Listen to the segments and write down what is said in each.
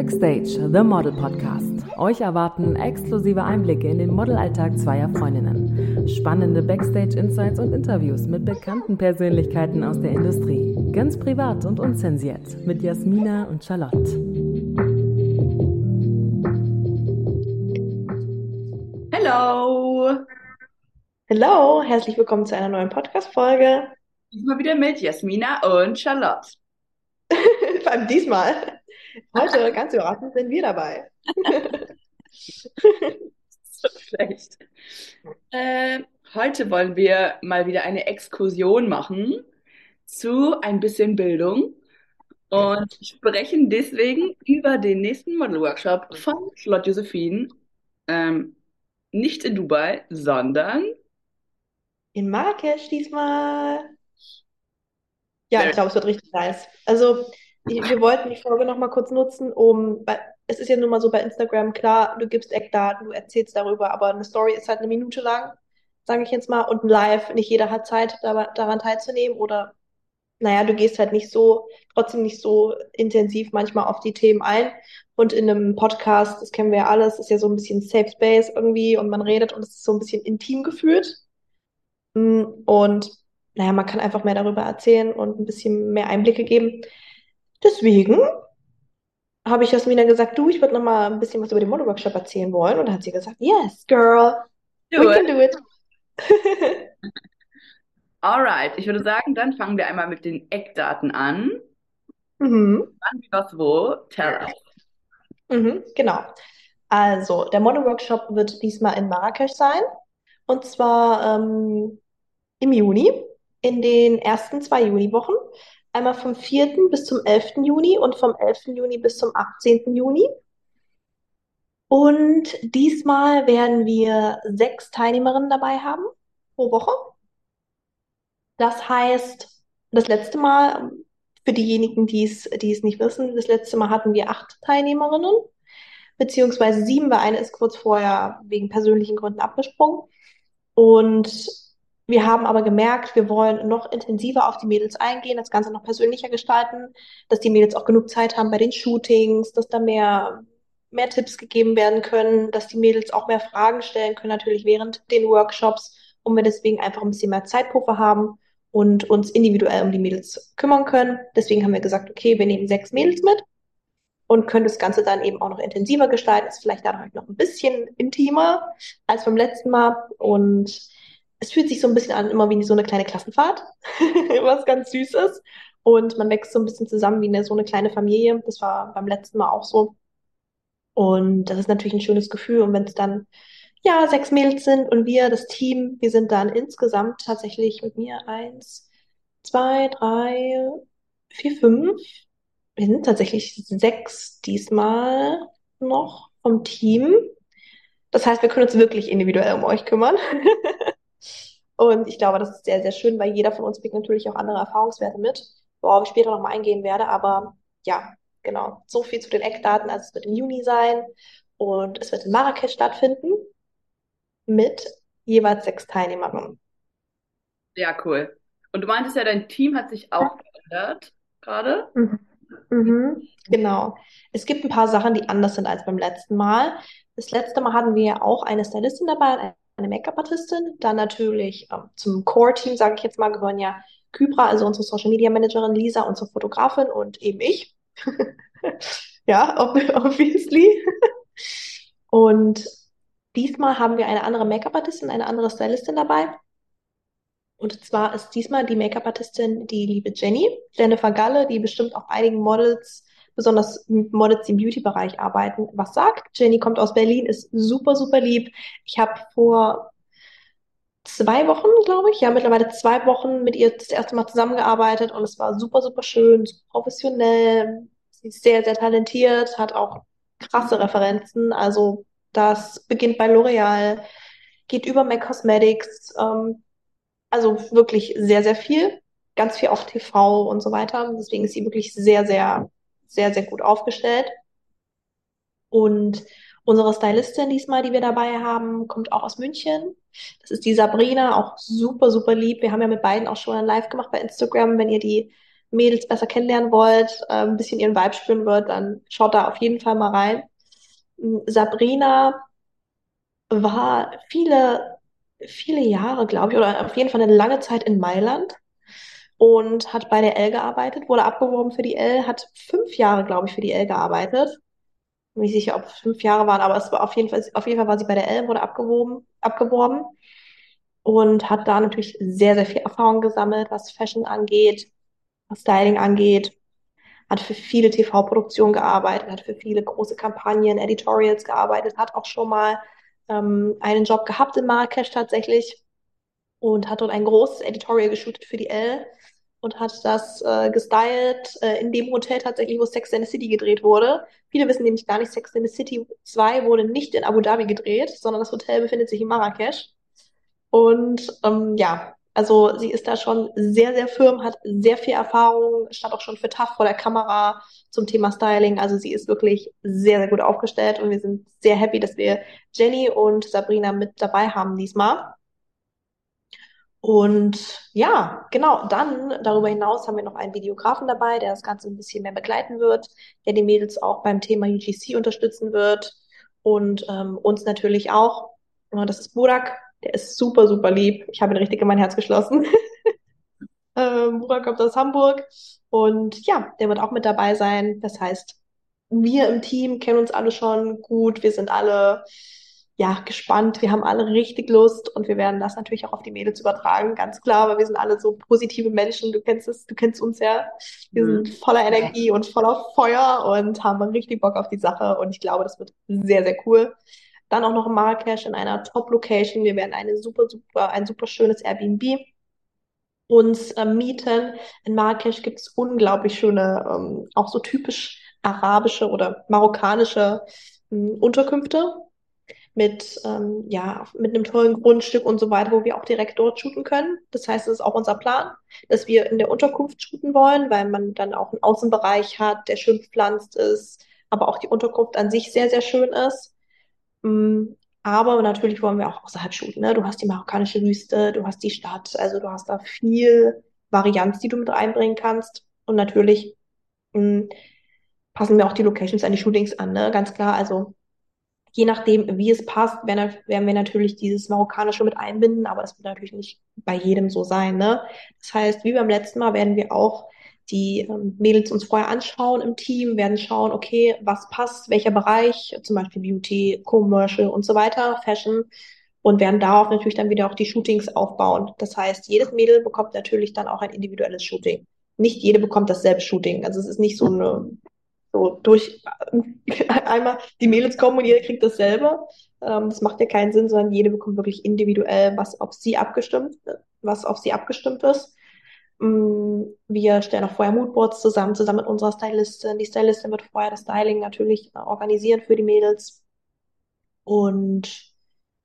Backstage, The Model Podcast. Euch erwarten exklusive Einblicke in den Modelalltag zweier Freundinnen, spannende Backstage-Insights und Interviews mit bekannten Persönlichkeiten aus der Industrie, ganz privat und unzensiert, mit Jasmina und Charlotte. Hallo! Hallo, herzlich willkommen zu einer neuen Podcast-Folge. Diesmal wieder mit Jasmina und Charlotte. Vor allem diesmal. Heute, ganz überraschend, sind wir dabei. so schlecht. Äh, heute wollen wir mal wieder eine Exkursion machen zu ein bisschen Bildung und sprechen deswegen über den nächsten Model-Workshop von Charlotte Josephine. Ähm, nicht in Dubai, sondern in Marrakesch diesmal. Ja, ich glaube, es wird richtig nice. Also, wir wollten die Folge noch mal kurz nutzen, um, es ist ja nun mal so bei Instagram, klar, du gibst Eckdaten, du erzählst darüber, aber eine Story ist halt eine Minute lang, sage ich jetzt mal, und ein Live, nicht jeder hat Zeit, daran teilzunehmen oder, naja, du gehst halt nicht so, trotzdem nicht so intensiv manchmal auf die Themen ein. Und in einem Podcast, das kennen wir ja alles, ist ja so ein bisschen Safe Space irgendwie und man redet und es ist so ein bisschen intim gefühlt. Mm, und naja, man kann einfach mehr darüber erzählen und ein bisschen mehr Einblicke geben. Deswegen habe ich Jasmina gesagt, du, ich würde noch mal ein bisschen was über den Modelworkshop erzählen wollen. Und dann hat sie gesagt, yes, girl, do we it. can do it. Alright, ich würde sagen, dann fangen wir einmal mit den Eckdaten an. Mhm. Wann, was, wo, tell us. Mhm, genau. Also, der Modelworkshop wird diesmal in Marrakesch sein. Und zwar ähm, im Juni, in den ersten zwei Juniwochen. Einmal vom 4. bis zum 11. Juni und vom 11. Juni bis zum 18. Juni. Und diesmal werden wir sechs Teilnehmerinnen dabei haben pro Woche. Das heißt, das letzte Mal, für diejenigen, die es, die es nicht wissen, das letzte Mal hatten wir acht Teilnehmerinnen, beziehungsweise sieben, weil eine ist kurz vorher wegen persönlichen Gründen abgesprungen. Und wir haben aber gemerkt, wir wollen noch intensiver auf die Mädels eingehen, das Ganze noch persönlicher gestalten, dass die Mädels auch genug Zeit haben bei den Shootings, dass da mehr, mehr Tipps gegeben werden können, dass die Mädels auch mehr Fragen stellen können, natürlich während den Workshops, und wir deswegen einfach ein bisschen mehr Zeitpuffer haben und uns individuell um die Mädels kümmern können. Deswegen haben wir gesagt, okay, wir nehmen sechs Mädels mit und können das Ganze dann eben auch noch intensiver gestalten. Ist vielleicht dadurch noch ein bisschen intimer als beim letzten Mal und es fühlt sich so ein bisschen an, immer wie so eine kleine Klassenfahrt, was ganz süß ist. Und man wächst so ein bisschen zusammen wie eine, so eine kleine Familie. Das war beim letzten Mal auch so. Und das ist natürlich ein schönes Gefühl. Und wenn es dann, ja, sechs Mädels sind und wir, das Team, wir sind dann insgesamt tatsächlich mit mir eins, zwei, drei, vier, fünf. Wir sind tatsächlich sechs diesmal noch vom Team. Das heißt, wir können uns wirklich individuell um euch kümmern. Und ich glaube, das ist sehr, sehr schön, weil jeder von uns bringt natürlich auch andere Erfahrungswerte mit, worauf ich später nochmal eingehen werde. Aber ja, genau. So viel zu den Eckdaten. Also es wird im Juni sein und es wird in Marrakesch stattfinden mit jeweils sechs Teilnehmerinnen. Ja, cool. Und du meintest ja, dein Team hat sich auch geändert gerade. Mhm. Mhm, genau. Es gibt ein paar Sachen, die anders sind als beim letzten Mal. Das letzte Mal hatten wir auch eine Stylistin dabei, eine Make-up-Artistin. Dann natürlich ähm, zum Core-Team, sage ich jetzt mal, gehören ja Kybra, also unsere Social-Media-Managerin, Lisa, unsere Fotografin und eben ich. ja, obviously. und diesmal haben wir eine andere Make-up-Artistin, eine andere Stylistin dabei. Und zwar ist diesmal die Make-up-Artistin die liebe Jenny, Jennifer Galle, die bestimmt auch einigen Models besonders Models, die im Beauty-Bereich arbeiten, was sagt. Jenny kommt aus Berlin, ist super, super lieb. Ich habe vor zwei Wochen, glaube ich, ja, mittlerweile zwei Wochen mit ihr das erste Mal zusammengearbeitet und es war super, super schön, super professionell. Sie ist sehr, sehr talentiert, hat auch krasse Referenzen. Also das beginnt bei L'Oreal, geht über MAC Cosmetics, ähm, also wirklich sehr, sehr viel. Ganz viel auf TV und so weiter. Deswegen ist sie wirklich sehr, sehr sehr, sehr gut aufgestellt. Und unsere Stylistin diesmal, die wir dabei haben, kommt auch aus München. Das ist die Sabrina, auch super, super lieb. Wir haben ja mit beiden auch schon ein Live gemacht bei Instagram. Wenn ihr die Mädels besser kennenlernen wollt, äh, ein bisschen ihren Vibe spüren wollt, dann schaut da auf jeden Fall mal rein. Sabrina war viele, viele Jahre, glaube ich, oder auf jeden Fall eine lange Zeit in Mailand und hat bei der L gearbeitet, wurde abgeworben für die L, hat fünf Jahre, glaube ich, für die L gearbeitet. Bin nicht sicher, ob es fünf Jahre waren, aber es war auf jeden Fall, auf jeden Fall war sie bei der L, wurde abgeworben, abgeworben und hat da natürlich sehr, sehr viel Erfahrung gesammelt, was Fashion angeht, was Styling angeht, hat für viele TV-Produktionen gearbeitet, hat für viele große Kampagnen, Editorials gearbeitet, hat auch schon mal ähm, einen Job gehabt in Marrakesch tatsächlich und hat dort ein großes Editorial geshootet für die L und hat das äh, gestylt äh, in dem Hotel tatsächlich, wo Sex in the City gedreht wurde. Viele wissen nämlich gar nicht, Sex in the City 2 wurde nicht in Abu Dhabi gedreht, sondern das Hotel befindet sich in Marrakesch. Und ähm, ja, also sie ist da schon sehr, sehr firm, hat sehr viel Erfahrung, stand auch schon für TAF vor der Kamera zum Thema Styling. Also sie ist wirklich sehr, sehr gut aufgestellt und wir sind sehr happy, dass wir Jenny und Sabrina mit dabei haben diesmal. Und ja, genau, dann darüber hinaus haben wir noch einen Videografen dabei, der das Ganze ein bisschen mehr begleiten wird, der die Mädels auch beim Thema UGC unterstützen wird und ähm, uns natürlich auch. Das ist Burak, der ist super, super lieb. Ich habe ihn richtig in mein Herz geschlossen. ähm, Burak kommt aus Hamburg und ja, der wird auch mit dabei sein. Das heißt, wir im Team kennen uns alle schon gut. Wir sind alle ja, gespannt. Wir haben alle richtig Lust und wir werden das natürlich auch auf die Mädels übertragen, ganz klar, weil wir sind alle so positive Menschen. Du kennst es, du kennst uns ja. Wir mhm. sind voller Energie und voller Feuer und haben richtig Bock auf die Sache und ich glaube, das wird sehr, sehr cool. Dann auch noch in Marrakesch in einer Top-Location. Wir werden eine super, super, ein super schönes Airbnb uns äh, mieten. In Marrakesch gibt es unglaublich schöne, ähm, auch so typisch arabische oder marokkanische ähm, Unterkünfte mit, ähm, ja, mit einem tollen Grundstück und so weiter, wo wir auch direkt dort shooten können. Das heißt, es ist auch unser Plan, dass wir in der Unterkunft shooten wollen, weil man dann auch einen Außenbereich hat, der schön bepflanzt ist, aber auch die Unterkunft an sich sehr, sehr schön ist. Mm, aber natürlich wollen wir auch außerhalb shooten. Ne? Du hast die marokkanische Wüste, du hast die Stadt, also du hast da viel Varianz, die du mit reinbringen kannst. Und natürlich mh, mm, passen wir auch die Locations an die Shootings an, ne? Ganz klar. Also je nachdem, wie es passt, werden, wir natürlich dieses Marokkanische mit einbinden, aber das wird natürlich nicht bei jedem so sein. Ne? Das heißt, wie beim letzten Mal werden wir auch die ähm, Mädels uns vorher anschauen im Team, werden schauen, okay, was passt, welcher Bereich, zum Beispiel Beauty, Commercial und so weiter, Fashion und werden darauf natürlich dann wieder auch die Shootings aufbauen. Das heißt, jedes Mädel bekommt natürlich dann auch ein individuelles Shooting. Nicht jede bekommt dasselbe Shooting. Also es ist nicht so eine so durch einmal die Mädels kommen und jeder kriegt dasselbe. Ähm, das macht ja keinen Sinn, sondern jede bekommt wirklich individuell was auf sie abgestimmt, was auf sie abgestimmt ist. Mm, wir stellen auch vorher Moodboards zusammen, zusammen mit unserer Stylistin. Die Stylistin wird vorher das Styling natürlich organisieren für die Mädels. Und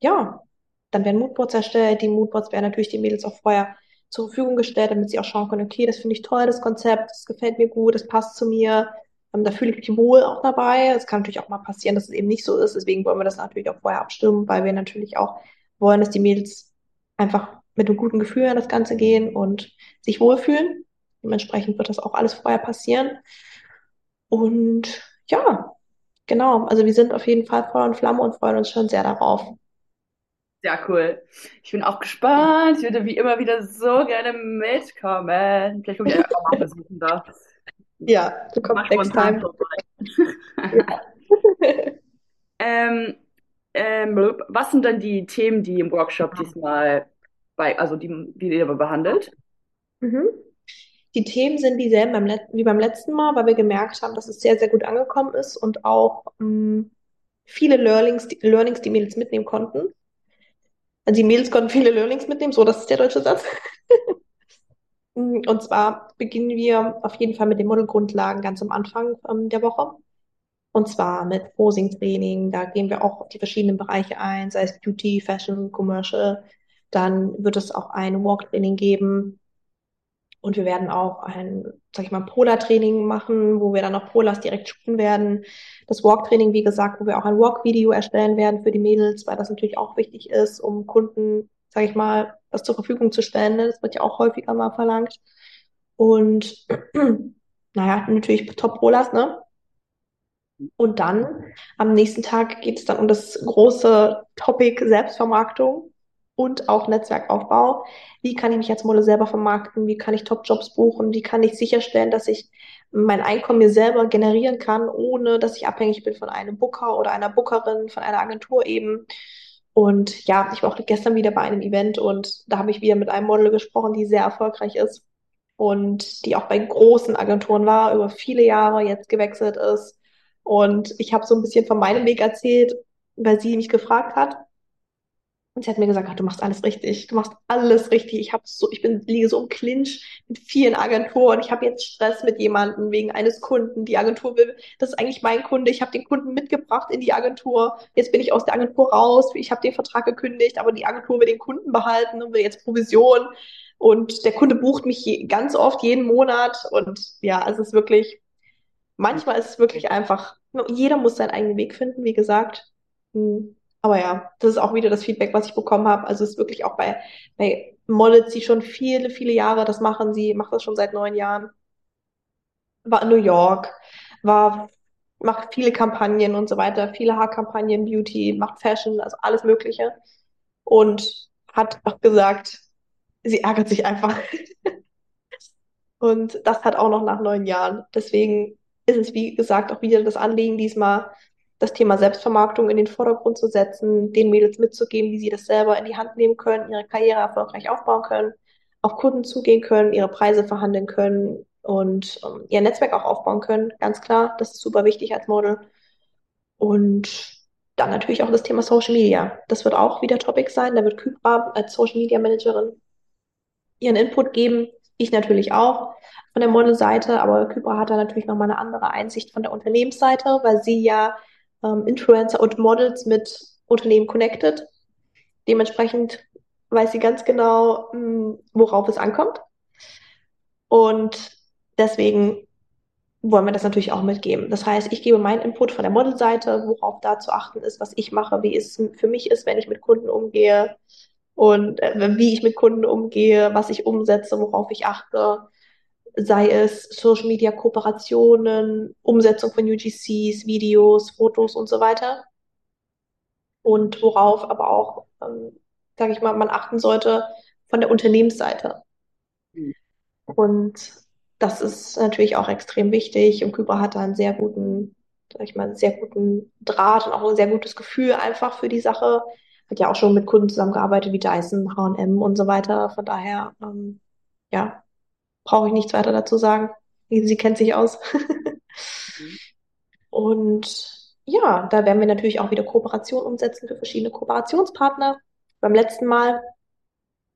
ja, dann werden Moodboards erstellt. Die Moodboards werden natürlich die Mädels auch vorher zur Verfügung gestellt, damit sie auch schauen können, okay, das finde ich toll, das Konzept, das gefällt mir gut, das passt zu mir. Ähm, da fühle ich mich wohl auch dabei. Es kann natürlich auch mal passieren, dass es eben nicht so ist. Deswegen wollen wir das natürlich auch vorher abstimmen, weil wir natürlich auch wollen, dass die Mädels einfach mit einem guten Gefühl an das Ganze gehen und sich wohlfühlen. Dementsprechend wird das auch alles vorher passieren. Und ja, genau. Also wir sind auf jeden Fall Feuer und Flamme und freuen uns schon sehr darauf. Sehr cool. Ich bin auch gespannt. Ich würde wie immer wieder so gerne mitkommen. Vielleicht komme ich einfach mal besuchen da. Ja, du kommst next time. ähm, ähm, was sind dann die Themen, die im Workshop diesmal bei, also die, die ihr behandelt? Mhm. Die Themen sind dieselben beim wie beim letzten Mal, weil wir gemerkt haben, dass es sehr, sehr gut angekommen ist und auch mh, mm, viele Learnings, die, Learnings, die Mädels mitnehmen konnten. Also die Mädels konnten viele Learnings mitnehmen, so das ist der deutsche Satz. Und zwar beginnen wir auf jeden Fall mit den Modelgrundlagen ganz am Anfang ähm, der Woche. Und zwar mit Posing-Training. Da gehen wir auch auf die verschiedenen Bereiche ein, sei es Beauty, Fashion, Commercial. Dann wird es auch ein Walk-Training geben. Und wir werden auch ein, sag ich mal, Polar-Training machen, wo wir dann auch Polars direkt shooten werden. Das Walk-Training, wie gesagt, wo wir auch ein Walk-Video erstellen werden für die Mädels, weil das natürlich auch wichtig ist, um Kunden, sag ich mal, was zur Verfügung zu stellen. Ne? Das wird ja auch häufiger mal verlangt. Und naja, natürlich Top-Rollers, ne? Und dann am nächsten Tag geht es dann um das große Topic Selbstvermarktung und auch Netzwerkaufbau. Wie kann ich mich als Model selber vermarkten? Wie kann ich Top-Jobs buchen? Wie kann ich sicherstellen, dass ich mein Einkommen mir selber generieren kann, ohne dass ich abhängig bin von einem Booker oder einer Bookerin, von einer Agentur eben. Und ja, ich war auch gestern wieder bei einem Event und da habe ich wieder mit einem Model gesprochen, die sehr erfolgreich ist und die auch bei großen Agenturen war, über viele Jahre jetzt gewechselt ist. Und ich habe so ein bisschen von meinem Weg erzählt, weil sie mich gefragt hat. Und sie hat mir gesagt, ach, du machst alles richtig, du machst alles richtig. Ich habe so, ich bin liege so im Clinch mit vielen Agenturen. Ich habe jetzt Stress mit jemandem wegen eines Kunden. Die Agentur will, das ist eigentlich mein Kunde. Ich habe den Kunden mitgebracht in die Agentur. Jetzt bin ich aus der Agentur raus. Ich habe den Vertrag gekündigt, aber die Agentur will den Kunden behalten und will jetzt Provision. Und der Kunde bucht mich je, ganz oft jeden Monat. Und ja, es ist wirklich, manchmal ist es wirklich einfach, jeder muss seinen eigenen Weg finden, wie gesagt. Hm. Aber ja, das ist auch wieder das Feedback, was ich bekommen habe. Also es ist wirklich auch bei, bei Models, die schon viele, viele Jahre das machen. Sie macht das schon seit neun Jahren. War in New York, war, macht viele Kampagnen und so weiter, viele Haarkampagnen, Beauty, macht Fashion, also alles Mögliche. Und hat auch gesagt, sie ärgert sich einfach. Und das hat auch noch nach neun Jahren. Deswegen ist es, wie gesagt, auch wieder das Anliegen diesmal, das Thema Selbstvermarktung in den Vordergrund zu setzen, den Mädels mitzugeben, wie sie das selber in die Hand nehmen können, ihre Karriere erfolgreich aufbauen können, auf Kunden zugehen können, ihre Preise verhandeln können und um, ähm, ihr Netzwerk auch aufbauen können. Ganz klar, das ist super wichtig als Model. Und dann natürlich auch das Thema Social Media. Das wird auch wieder Topic sein. Da wird Kybra als Social Media Managerin ihren Input geben. Ich natürlich auch von der Modelseite, aber Kybra hat da natürlich nochmal eine andere Einsicht von der Unternehmensseite, weil sie ja ähm, Influencer und Models mit Unternehmen connected. Dementsprechend weiß sie ganz genau, mh, hm, worauf es ankommt. Und deswegen wollen wir das natürlich auch mitgeben. Das heißt, ich gebe meinen Input von der Modelseite, worauf da zu achten ist, was ich mache, wie es für mich ist, wenn ich mit Kunden umgehe und äh, wie ich mit Kunden umgehe, was ich umsetze, worauf ich achte sei es Social Media Kooperationen, Umsetzung von UGCs, Videos, Fotos und so weiter. Und worauf aber auch, ähm, sage ich mal, man achten sollte von der Unternehmensseite. Mhm. Und das ist natürlich auch extrem wichtig. Und Kybra hat da einen sehr guten, sag ich mal, sehr guten Draht und auch ein sehr gutes Gefühl einfach für die Sache. Hat ja auch schon mit Kunden zusammengearbeitet wie Dyson, H&M und so weiter. Von daher, ähm, ja, brauche ich nichts weiter dazu sagen. Sie kennt sich aus. mhm. Und ja, da werden wir natürlich auch wieder Kooperation umsetzen für verschiedene Kooperationspartner. Beim letzten Mal.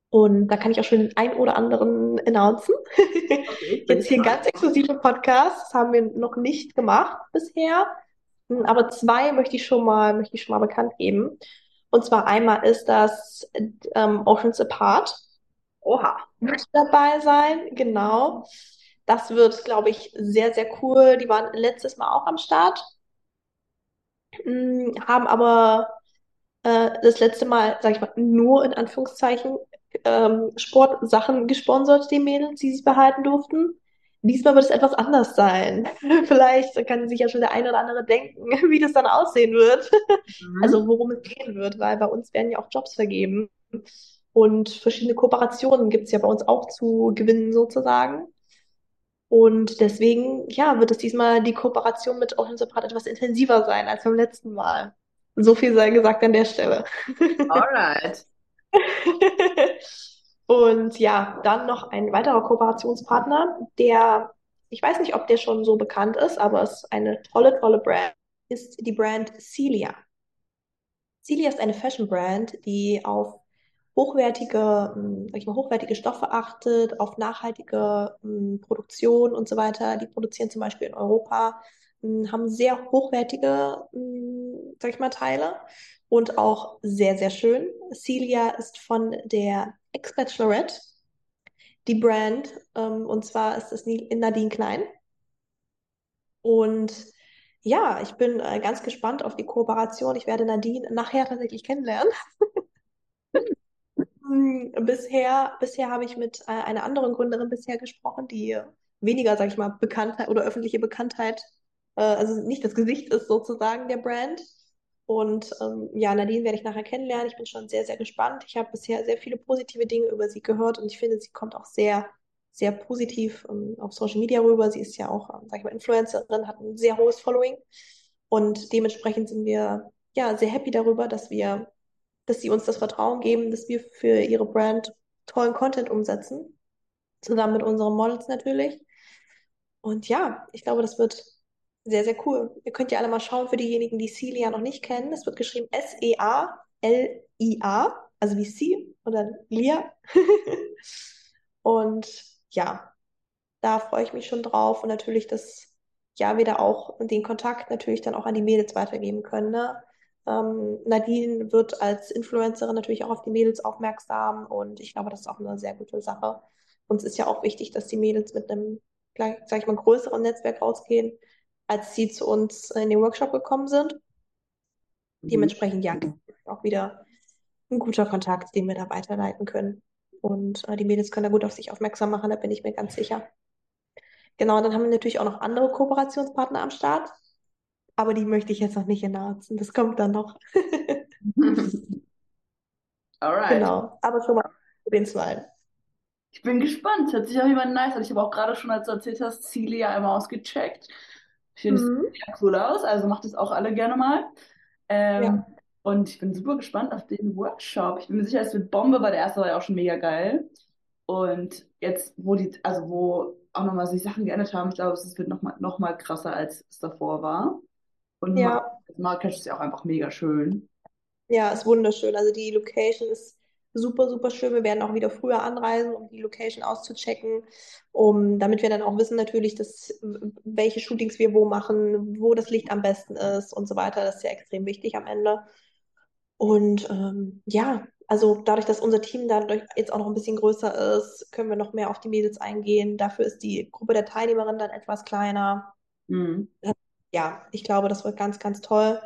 Und da kann ich auch schon den ein oder anderen announcen. Okay, Jetzt hier ganz exklusive Podcasts haben wir noch nicht gemacht bisher. Hm, aber zwei möchte ich schon mal, möchte ich schon mal bekannt geben. Und zwar einmal ist das ähm, Oceans Apart. Oha. Wird dabei sein, genau. Das wird, glaube ich, sehr, sehr cool. Die waren letztes Mal auch am Start, hm, haben aber äh, das letzte Mal, sage ich mal, nur in Anführungszeichen ähm, Sportsachen gesponsert, die Mädels, die sie behalten durften. Diesmal wird es etwas anders sein. Vielleicht kann sich ja schon der eine oder andere denken, wie das dann aussehen wird. Mhm. Also worum es gehen wird, weil bei uns werden ja auch Jobs vergeben. Und verschiedene Kooperationen gibt es ja bei uns auch zu gewinnen sozusagen. Und deswegen, ja, wird es diesmal die Kooperation mit Ocean Support etwas intensiver sein als beim letzten Mal. So viel sei gesagt an der Stelle. Alright. Und ja, dann noch ein weiterer Kooperationspartner, der, ich weiß nicht, ob der schon so bekannt ist, aber es ist eine tolle, tolle Brand, ist die Brand Celia. Celia ist eine Fashion Brand, die auf hochwertige, hm, sag ich mal, hochwertige Stoffe achtet, auf nachhaltige hm, Produktion und so weiter. Die produzieren zum Beispiel in Europa, hm, haben sehr hochwertige, sag ich mal, Teile und auch sehr, sehr schön. Celia ist von der Ex-Bachelorette, die Brand, ähm, und zwar ist es Nadine Klein. Und ja, ich bin äh, ganz gespannt auf die Kooperation. Ich werde Nadine nachher tatsächlich kennenlernen. Bisher, bisher habe ich mit äh, einer anderen Gründerin bisher gesprochen, die weniger, sag ich mal, Bekanntheit oder öffentliche Bekanntheit, äh, also nicht das Gesicht ist sozusagen der Brand. Und ähm, ja, Nadine werde ich nachher kennenlernen. Ich bin schon sehr, sehr gespannt. Ich habe bisher sehr viele positive Dinge über sie gehört und ich finde, sie kommt auch sehr, sehr positiv ähm, auf Social Media rüber. Sie ist ja auch, ähm, sag ich mal, Influencerin, hat ein sehr hohes Following. Und dementsprechend sind wir ja sehr happy darüber, dass wir, dass sie uns das Vertrauen geben, dass wir für ihre Brand tollen Content umsetzen. Zusammen mit unseren Models natürlich. Und ja, ich glaube, das wird sehr, sehr cool. Ihr könnt ja alle mal schauen für diejenigen, die Celia noch nicht kennen. Es wird geschrieben S-E-A-L-I-A, also wie Sie oder Lia. Und ja, da freue ich mich schon drauf und natürlich, dass ja wieder auch den Kontakt natürlich dann auch an die Mädels weitergeben können. Ne? Ähm, Nadine wird als Influencerin natürlich auch auf die Mädels aufmerksam und ich glaube, das ist auch eine sehr gute Sache. Uns ist ja auch wichtig, dass die Mädels mit einem, sag ich mal, größeren Netzwerk rausgehen, als sie zu uns in den Workshop gekommen sind. Mhm. Dementsprechend, ja, auch wieder ein guter Kontakt, den wir da weiterleiten können. Und äh, die Mädels können da gut auf sich aufmerksam machen, da bin ich mir ganz sicher. Genau, dann haben wir natürlich auch noch andere Kooperationspartner am Start. Aber die möchte ich jetzt noch nicht announcen. Das kommt dann noch. Alright. Genau. Aber schon mal den zwei. Ich bin gespannt. Hört sich auch jemand nice an. Ich habe auch gerade schon, als du erzählt hast, Ziele ja einmal ausgecheckt. Ich finde Mhm. es sehr cool aus, also macht es auch alle gerne mal. Ähm, Ja. und ich bin super gespannt auf den Workshop. Ich bin mir sicher, es wird Bombe, weil der erste war ja auch schon mega geil. Und jetzt, wo die, also wo auch nochmal sich Sachen geändert haben, ich glaube, es wird nochmal noch mal krasser, als es davor war. Und Ja. Marrakesch ist ja auch einfach mega schön. Ja, ist wunderschön. Also die Location ist super, super schön. Wir werden auch wieder früher anreisen, um die Location auszuchecken, um, damit wir dann auch wissen natürlich, dass, welche Shootings wir wo machen, wo das Licht am besten ist und so weiter. Das ist ja extrem wichtig am Ende. Und ähm, ja, also dadurch, dass unser Team dadurch jetzt auch noch ein bisschen größer ist, können wir noch mehr auf die Mädels eingehen. Dafür ist die Gruppe der Teilnehmerinnen dann etwas kleiner. Mhm. Ja, ich glaube, das wird ganz, ganz toll.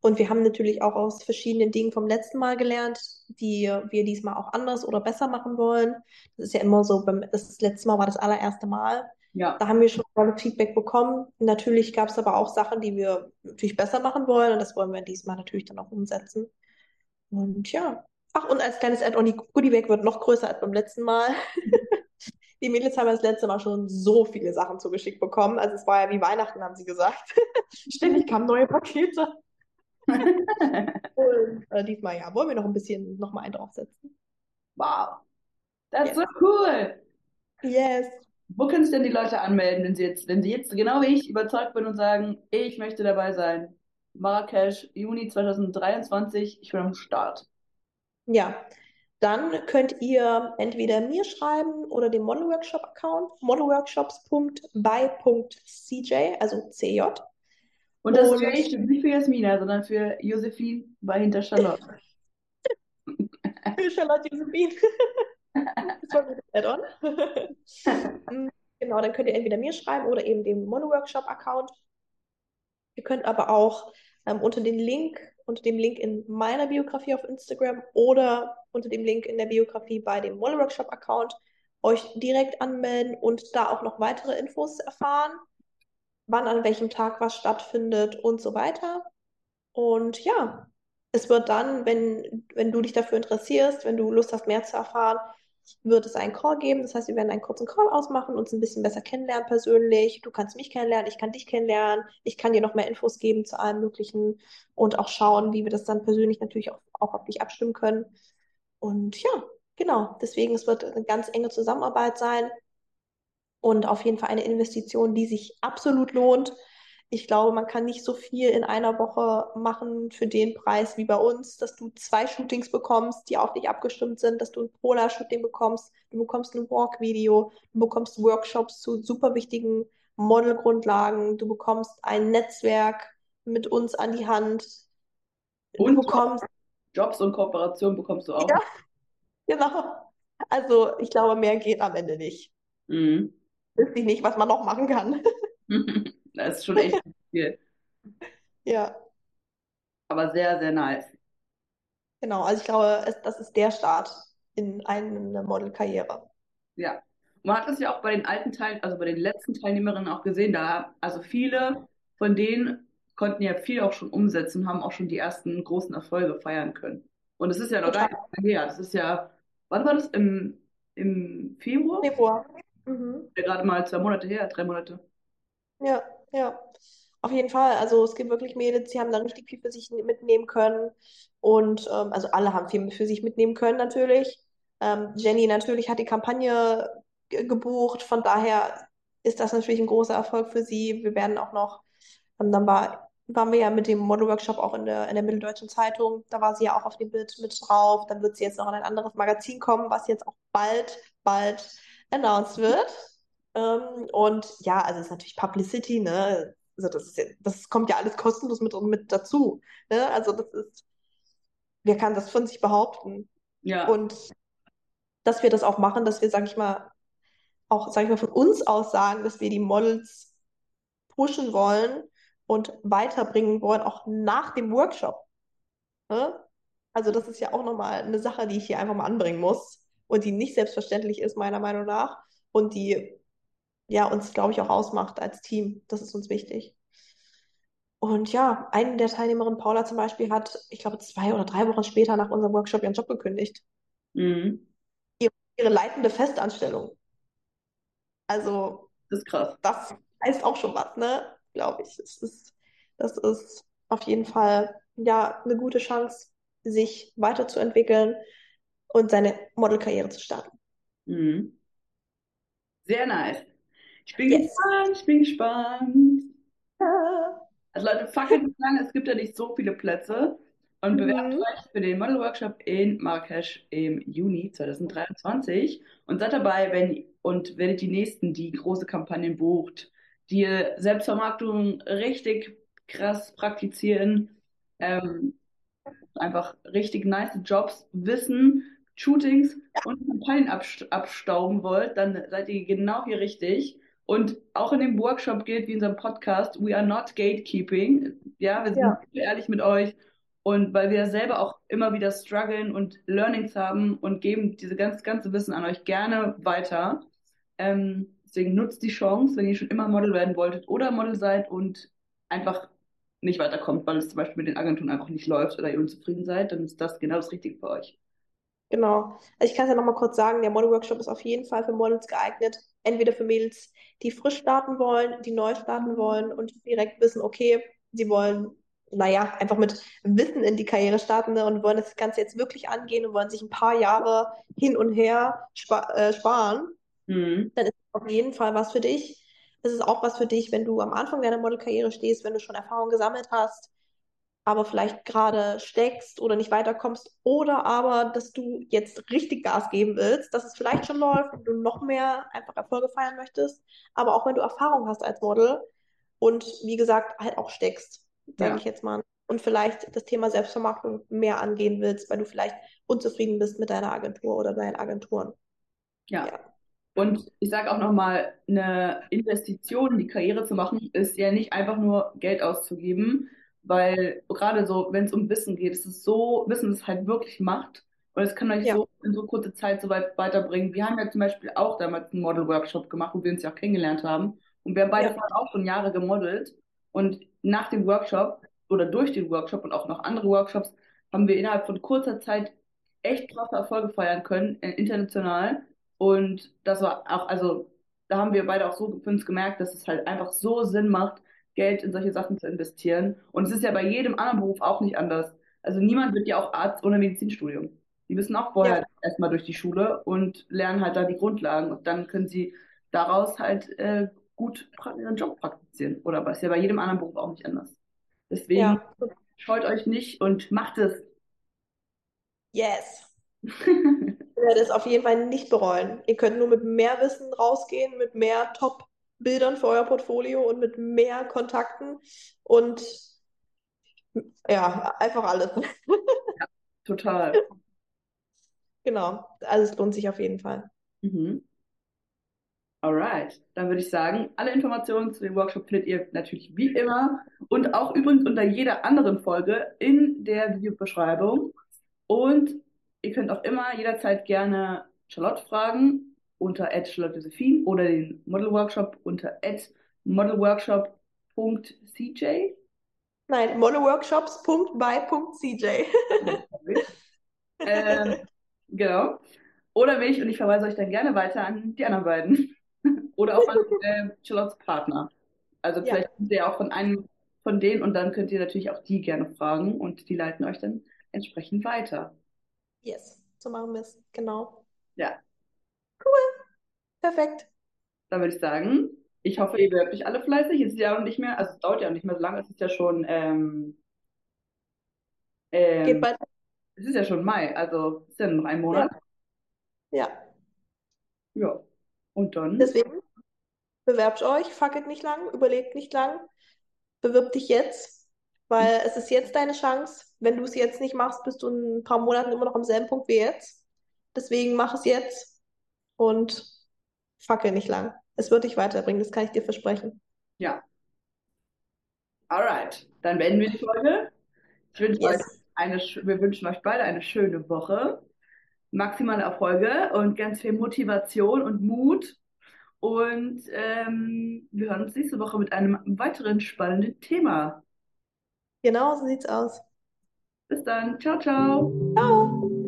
Und wir haben natürlich auch aus verschiedenen Dingen vom letzten Mal gelernt, die wir diesmal auch anders oder besser machen wollen. Das ist ja immer so, das letzte Mal war das allererste Mal. Ja. Da haben wir schon tolles Feedback bekommen. Natürlich gab es aber auch Sachen, die wir natürlich besser machen wollen. Und das wollen wir diesmal natürlich dann auch umsetzen. Und ja. Ach, und als kleines Add-on, die Goodiebag wird noch größer als beim letzten Mal. Die Mädels haben das letzte Mal schon so viele Sachen zugeschickt bekommen. Also es war ja wie Weihnachten, haben sie gesagt. Ständig kamen neue Pakete. Und äh, diesmal ja, wollen wir noch ein bisschen noch mal einen draufsetzen. Wow. Das ist Yes. so cool. Yes. Wo können sich denn die Leute anmelden, wenn sie jetzt, wenn sie jetzt genau wie ich überzeugt bin und sagen, ich möchte dabei sein? Marrakesch, Juni 2023, ich bin am Start. Ja, dann könnt ihr entweder mir schreiben oder dem Model Workshop Account modelworkshops.by.cj, also CJ. Und das Und- steht nicht für Jasmina, sondern für Josephine bei hinter Charlotte. Für Charlotte Josephine. Das war ein Add-on. Genau, dann könnt ihr entweder mir schreiben oder eben dem Mono-Workshop-Account. Ihr könnt aber auch ähm, unter den Link, unter dem Link in meiner Biografie auf Instagram oder unter dem Link in der Biografie bei dem Mono-Workshop-Account euch direkt anmelden und da auch noch weitere Infos erfahren, wann an welchem Tag was stattfindet und so weiter. Und ja, es wird dann, wenn, wenn du dich dafür interessierst, wenn du Lust hast, mehr zu erfahren, wird es einen Call geben. Das heißt, wir werden einen kurzen Call ausmachen, uns ein bisschen besser kennenlernen persönlich. Du kannst mich kennenlernen, ich kann dich kennenlernen. Ich kann dir noch mehr Infos geben zu allem Möglichen und auch schauen, wie wir das dann persönlich natürlich auch, auch auf dich abstimmen können. Und ja, genau. Deswegen, es wird eine ganz enge Zusammenarbeit sein und auf jeden Fall eine Investition, die sich absolut lohnt. Ich glaube, man kann nicht so viel in einer Woche machen für den Preis wie bei uns, dass du zwei Shootings bekommst, die auf dich abgestimmt sind, dass du ein Polar-Shooting bekommst, du bekommst ein Walk-Video, du bekommst Workshops zu super wichtigen Modelgrundlagen, du bekommst ein Netzwerk mit uns an die Hand, du Und bekommst, Jobs und Kooperation bekommst du auch. Ja. genau. Also, ich glaube, mehr geht am Ende nicht. Mhm. Wüsste ich nicht, was man noch machen kann. Das ist schon echt viel. Ja. Aber sehr, sehr nice. Genau, also ich glaube, es, das ist der Start. in eine Modelkarriere. Ja. Man hat das ja auch bei den alten Teilen, also bei den letzten Teilnehmerinnen auch gesehen, da, also viele von denen konnten ja viel auch schon umsetzen, haben auch schon die ersten großen Erfolge feiern können. Und es ist ja noch gar nicht lange her. Das ist ja, wann war das? Im, im Februar? Februar. Mhm. Ja, gerade mal zwei Monate her, drei Monate. Ja, ja. Auf jeden Fall. Also es gibt wirklich Mädels, die haben da richtig viel für sich mitnehmen können. Und ähm, also alle haben viel für sich mitnehmen können natürlich. Ähm, Jenny natürlich hat die Kampagne ge- gebucht. Von daher ist das natürlich ein großer Erfolg für sie. Wir werden auch noch, ähm, dann war, waren wir ja mit dem Model-Workshop auch in der, in der Mitteldeutschen Zeitung. Da war sie ja auch auf dem Bild mit drauf. Dann wird sie jetzt noch in ein anderes Magazin kommen, was jetzt auch bald, bald announced wird. Ähm, und ja, also es ist natürlich Publicity, ne? Also das ist ja, das kommt ja alles kostenlos mit, mit dazu. Ne? Also das ist, wer kann das von sich behaupten? Ja, Und dass wir das auch machen, dass wir, sag ich mal, auch, sag ich mal, von uns aus sagen, dass wir die Models pushen wollen und weiterbringen wollen, auch nach dem Workshop. Ne? Also das ist ja auch nochmal eine Sache, die ich hier einfach mal anbringen muss und die nicht selbstverständlich ist, meiner Meinung nach. Und die ja uns, glaube ich, auch ausmacht als Team. Das ist uns wichtig. Und ja, eine der Teilnehmerinnen, Paula zum Beispiel, hat, ich glaube, zwei oder drei Wochen später nach unserem Workshop ihren Job gekündigt. mhm. Ihre leitende Festanstellung. Also, Das ist krass. das heißt auch schon was, ne? Glaube ich. Es ist, das ist auf jeden Fall, ja, eine gute Chance, sich weiterzuentwickeln und seine Modelkarriere zu starten. Mhm. Sehr nice. Ich bin Yes. gespannt, ich bin gespannt. Also Leute, fackelt nicht lange, es gibt ja nicht so viele Plätze. Und bewerbt Mhm. euch für den Model Workshop in Marrakesch im Juni 2023 und seid dabei, wenn und werdet die nächsten, die große Kampagnen bucht, die Selbstvermarktung richtig krass praktizieren, ähm, einfach richtig nice Jobs, Wissen, Shootings und Kampagnen abst abstauben wollt, dann seid ihr genau hier richtig. Und auch in dem Workshop gilt wie in unserem Podcast, we are not gatekeeping. Ja, wir sind Ja. ehrlich mit euch. Und weil wir selber auch immer wieder strugglen und Learnings haben und geben diese ganz, ganze Wissen an euch gerne weiter. Ähm, deswegen nutzt die Chance, wenn ihr schon immer Model werden wolltet oder Model seid und einfach nicht weiterkommt, weil es zum Beispiel mit den Agenturen einfach nicht läuft oder ihr unzufrieden seid, dann ist das genau das Richtige für euch. Genau. Also ich kann es ja nochmal kurz sagen, der Model-Workshop ist auf jeden Fall für Models geeignet. Entweder für Mädels, die frisch starten wollen, die neu starten wollen und direkt wissen, okay, sie wollen, naja, einfach mit Wissen in die Karriere starten ne, und wollen das Ganze jetzt wirklich angehen und wollen sich ein paar Jahre hin und her spa äh, sparen. Mhm. Dann ist es auf jeden Fall was für dich. Es ist auch was für dich, wenn du am Anfang deiner Modelkarriere stehst, wenn du schon Erfahrung gesammelt hast, aber vielleicht gerade steckst oder nicht weiterkommst oder aber, dass du jetzt richtig Gas geben willst, dass es vielleicht schon läuft und du noch mehr einfach Erfolge feiern möchtest, aber auch wenn du Erfahrung hast als Model und wie gesagt halt auch steckst, sage Ja. ich jetzt mal, und vielleicht das Thema Selbstvermarktung mehr angehen willst, weil du vielleicht unzufrieden bist mit deiner Agentur oder deinen Agenturen. Ja. Ja. Und ich sage auch nochmal, eine Investition in die Karriere zu machen, ist ja nicht einfach nur Geld auszugeben, weil gerade so, wenn es um Wissen geht, es ist so, Wissen ist halt wirklich Macht und es kann euch Ja. so in so kurzer Zeit so weit weiterbringen. Wir haben ja zum Beispiel auch damals einen Model-Workshop gemacht, wo wir uns ja auch kennengelernt haben und wir haben beide Ja. auch schon Jahre gemodelt und nach dem Workshop oder durch den Workshop und auch noch andere Workshops haben wir innerhalb von kurzer Zeit echt krasse Erfolge feiern können, äh, international. Und das war auch, also da haben wir beide auch so für uns gemerkt, dass es halt einfach so Sinn macht, Geld in solche Sachen zu investieren. Und es ist ja bei jedem anderen Beruf auch nicht anders. Also niemand wird ja auch Arzt ohne Medizinstudium. Die müssen auch vorher Ja. erstmal durch die Schule und lernen halt da die Grundlagen. Und dann können sie daraus halt äh, gut ihren Job praktizieren. Oder was ja bei jedem anderen Beruf auch nicht anders. Deswegen Ja. scheut euch nicht und macht es. Yes. Ich werde es auf jeden Fall nicht bereuen. Ihr könnt nur mit mehr Wissen rausgehen, mit mehr Top-Bildern für euer Portfolio und mit mehr Kontakten und ja, einfach alles. Total. Genau. Also es lohnt sich auf jeden Fall. Mhm. Alright, dann würde ich sagen, alle Informationen zu dem Workshop findet ihr natürlich wie immer und auch übrigens unter jeder anderen Folge in der Videobeschreibung. Und ihr könnt auch immer jederzeit gerne Charlotte fragen unter @charlottejosephine oder den Model Workshop unter modelworkshop.cj. Nein, modelworkshops.by.cj. ähm, genau. Oder mich und ich verweise euch dann gerne weiter an die anderen beiden. Oder auch an äh, Charlottes Partner. Also Ja. vielleicht sind ihr auch von einem von denen und dann könnt ihr natürlich auch die gerne fragen und die leiten euch dann entsprechend weiter. Yes, so machen wir es. Genau. Ja, Perfekt. dann würde ich sagen, ich hoffe, ihr bewerbt euch alle fleißig. Es ist ja auch nicht mehr, also es dauert ja auch nicht mehr so lange, es ist ja schon, ähm, Geht ähm, bald. es ist ja schon Mai, also es ist ja nur noch ein Monat. Ja. Ja. Und dann, Deswegen bewerbt euch, fackelt nicht lang, überlegt nicht lang, bewirb dich jetzt, weil es ist jetzt deine Chance. Wenn du es jetzt nicht machst, bist du in ein paar Monaten immer noch am selben Punkt wie jetzt. Deswegen mach es jetzt und fackel nicht lang. Es wird dich weiterbringen, das kann ich dir versprechen. ja. Alright, dann beenden wir die Folge. Ich wünsche euch Yes. eine, sch- wir wünschen euch beide eine schöne Woche, maximale Erfolge und ganz viel Motivation und Mut. Und ähm, wir hören uns nächste Woche mit einem weiteren spannenden Thema. Genau so sieht's aus. Bis dann. Ciao, ciao. Ciao.